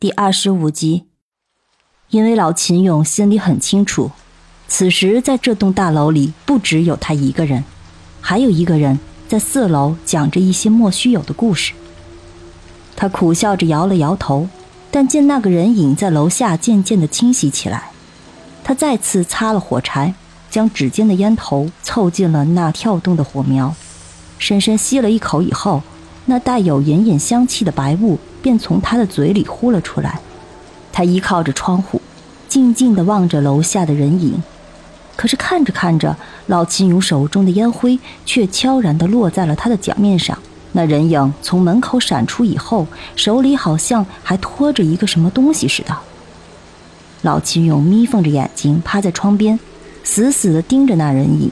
第二十五集，因为老秦勇心里很清楚，此时在这栋大楼里不只有他一个人，还有一个人在四楼讲着一些莫须有的故事。他苦笑着摇了摇头，但见那个人影在楼下渐渐的清晰起来，他再次擦了火柴，将指尖的烟头凑近了那跳动的火苗，深深吸了一口以后，那带有隐隐香气的白雾。便从他的嘴里呼了出来。他依靠着窗户，静静地望着楼下的人影。可是看着看着，老秦勇手中的烟灰却悄然地落在了他的脚面上。那人影从门口闪出以后，手里好像还拖着一个什么东西似的。老秦勇眯缝着眼睛，趴在窗边，死死地盯着那人影。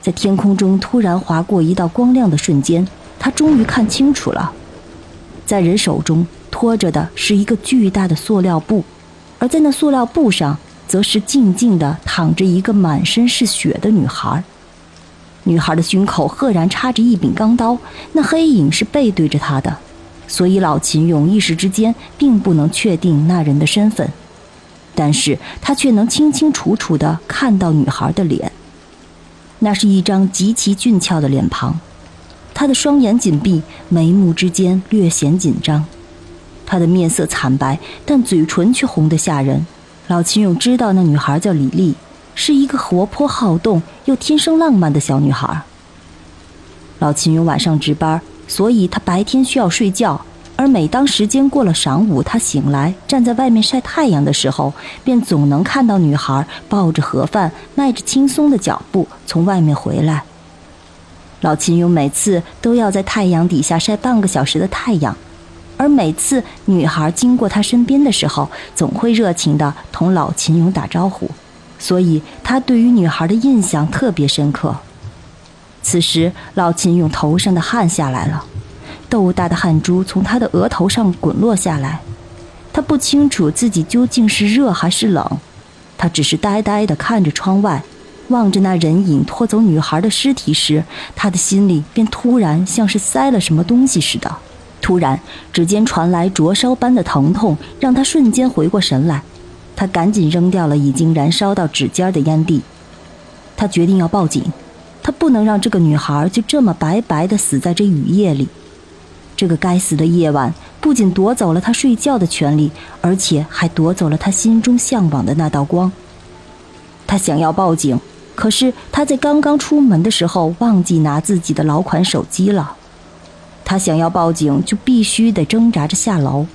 在天空中突然划过一道光亮的瞬间，他终于看清楚了。在人手中托着的是一个巨大的塑料布，而在那塑料布上，则是静静地躺着一个满身是血的女孩。女孩的胸口赫然插着一柄钢刀，那黑影是背对着她的，所以老秦勇一时之间并不能确定那人的身份，但是他却能清清楚楚地看到女孩的脸，那是一张极其俊俏的脸庞。他的双眼紧闭，眉目之间略显紧张。他的面色惨白，但嘴唇却红得吓人。老秦勇知道那女孩叫李丽，是一个活泼好动又天生浪漫的小女孩。老秦勇晚上值班，所以他白天需要睡觉。而每当时间过了晌午，他醒来站在外面晒太阳的时候，便总能看到女孩抱着盒饭，迈着轻松的脚步从外面回来。老秦勇每次都要在太阳底下晒半个小时的太阳，而每次女孩经过他身边的时候，总会热情地同老秦勇打招呼，所以他对于女孩的印象特别深刻。此时，老秦勇头上的汗下来了，豆大的汗珠从他的额头上滚落下来，他不清楚自己究竟是热还是冷，他只是呆呆地看着窗外。望着那人影拖走女孩的尸体时，他的心里便突然像是塞了什么东西似的。突然，指尖传来灼烧般的疼痛，让他瞬间回过神来。他赶紧扔掉了已经燃烧到指尖的烟蒂。他决定要报警，他不能让这个女孩就这么白白的死在这雨夜里。这个该死的夜晚不仅夺走了他睡觉的权利，而且还夺走了他心中向往的那道光。他想要报警。可是他在刚刚出门的时候忘记拿自己的老款手机了，他想要报警就必须得挣扎着下楼，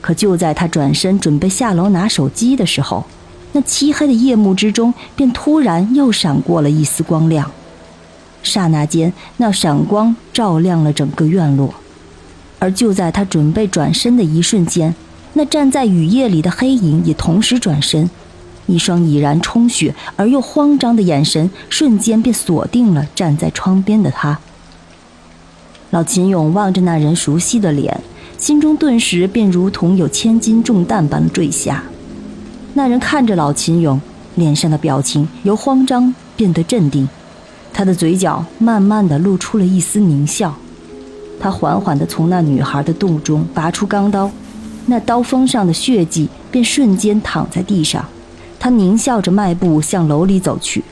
可就在他转身准备下楼拿手机的时候，那漆黑的夜幕之中便突然又闪过了一丝光亮，刹那间那闪光照亮了整个院落，而就在他准备转身的一瞬间，那站在雨夜里的黑影也同时转身。一双已然充血而又慌张的眼神，瞬间便锁定了站在窗边的他。老秦勇望着那人熟悉的脸，心中顿时便如同有千斤重担般坠下。那人看着老秦勇，脸上的表情由慌张变得镇定，他的嘴角慢慢的露出了一丝狞笑。他缓缓地从那女孩的肚中拔出钢刀，那刀锋上的血迹便瞬间躺在地上。他狞笑着迈步向楼里走去，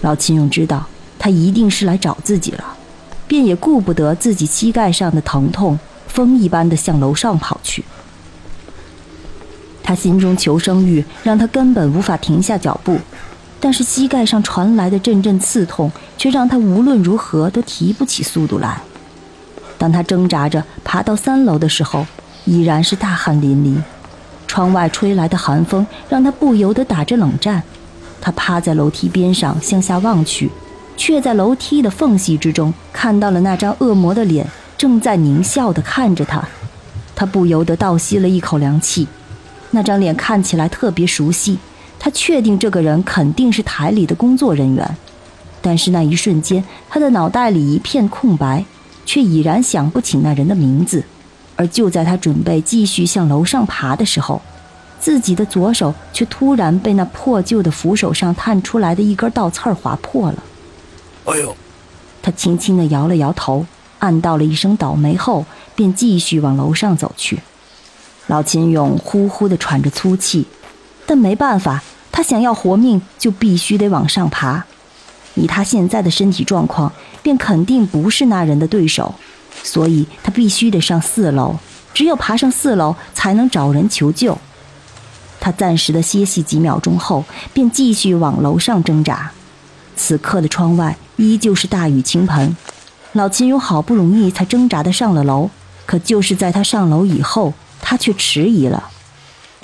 老秦勇知道他一定是来找自己了，便也顾不得自己膝盖上的疼痛，风一般的向楼上跑去。他心中求生欲让他根本无法停下脚步，但是膝盖上传来的阵阵刺痛却让他无论如何都提不起速度来。当他挣扎着爬到三楼的时候，已然是大汗淋漓。窗外吹来的寒风让他不由得打着冷战，他趴在楼梯边上向下望去，却在楼梯的缝隙之中看到了那张恶魔的脸正在狞笑地看着他，他不由得倒吸了一口凉气。那张脸看起来特别熟悉，他确定这个人肯定是台里的工作人员。但是那一瞬间，他的脑袋里一片空白，却已然想不起那人的名字。而就在他准备继续向楼上爬的时候，自己的左手却突然被那破旧的扶手上探出来的一根倒刺划破了。哎呦！他轻轻地摇了摇头，暗道了一声倒霉后，便继续往楼上走去。老秦勇呼呼地喘着粗气，但没办法，他想要活命，就必须得往上爬。以他现在的身体状况，便肯定不是那人的对手，所以他必须得上四楼。只有爬上四楼，才能找人求救。他暂时的歇息几秒钟后，便继续往楼上挣扎。此刻的窗外依旧是大雨倾盆，老秦勇好不容易才挣扎的上了楼。可就是在他上楼以后，他却迟疑了。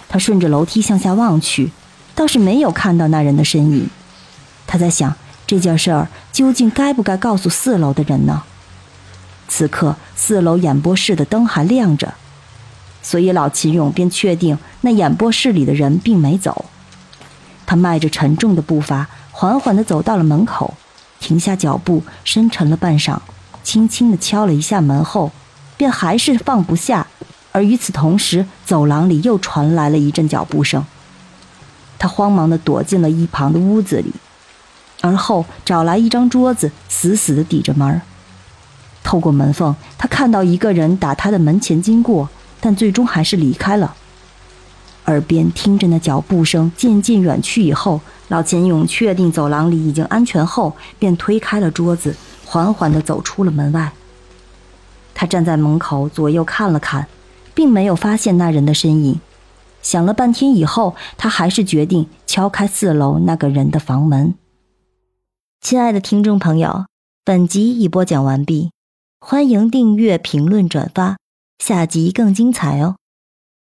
他顺着楼梯向下望去，倒是没有看到那人的身影。他在想，这件事儿究竟该不该告诉四楼的人呢？此刻四楼演播室的灯还亮着，所以老秦勇便确定那演播室里的人并没走。他迈着沉重的步伐，缓缓地走到了门口，停下脚步，深沉了半晌，轻轻地敲了一下门后，便还是放不下。而与此同时，走廊里又传来了一阵脚步声。他慌忙地躲进了一旁的屋子里，而后找来一张桌子，死死地抵着门。透过门缝，他看到一个人打他的门前经过，但最终还是离开了。耳边听着那脚步声渐渐远去以后，老钱勇确定走廊里已经安全后，便推开了桌子，缓缓地走出了门外。他站在门口左右看了看，并没有发现那人的身影。想了半天以后，他还是决定敲开四楼那个人的房门。亲爱的听众朋友，本集已播讲完毕。欢迎订阅、评论、转发，下集更精彩哦！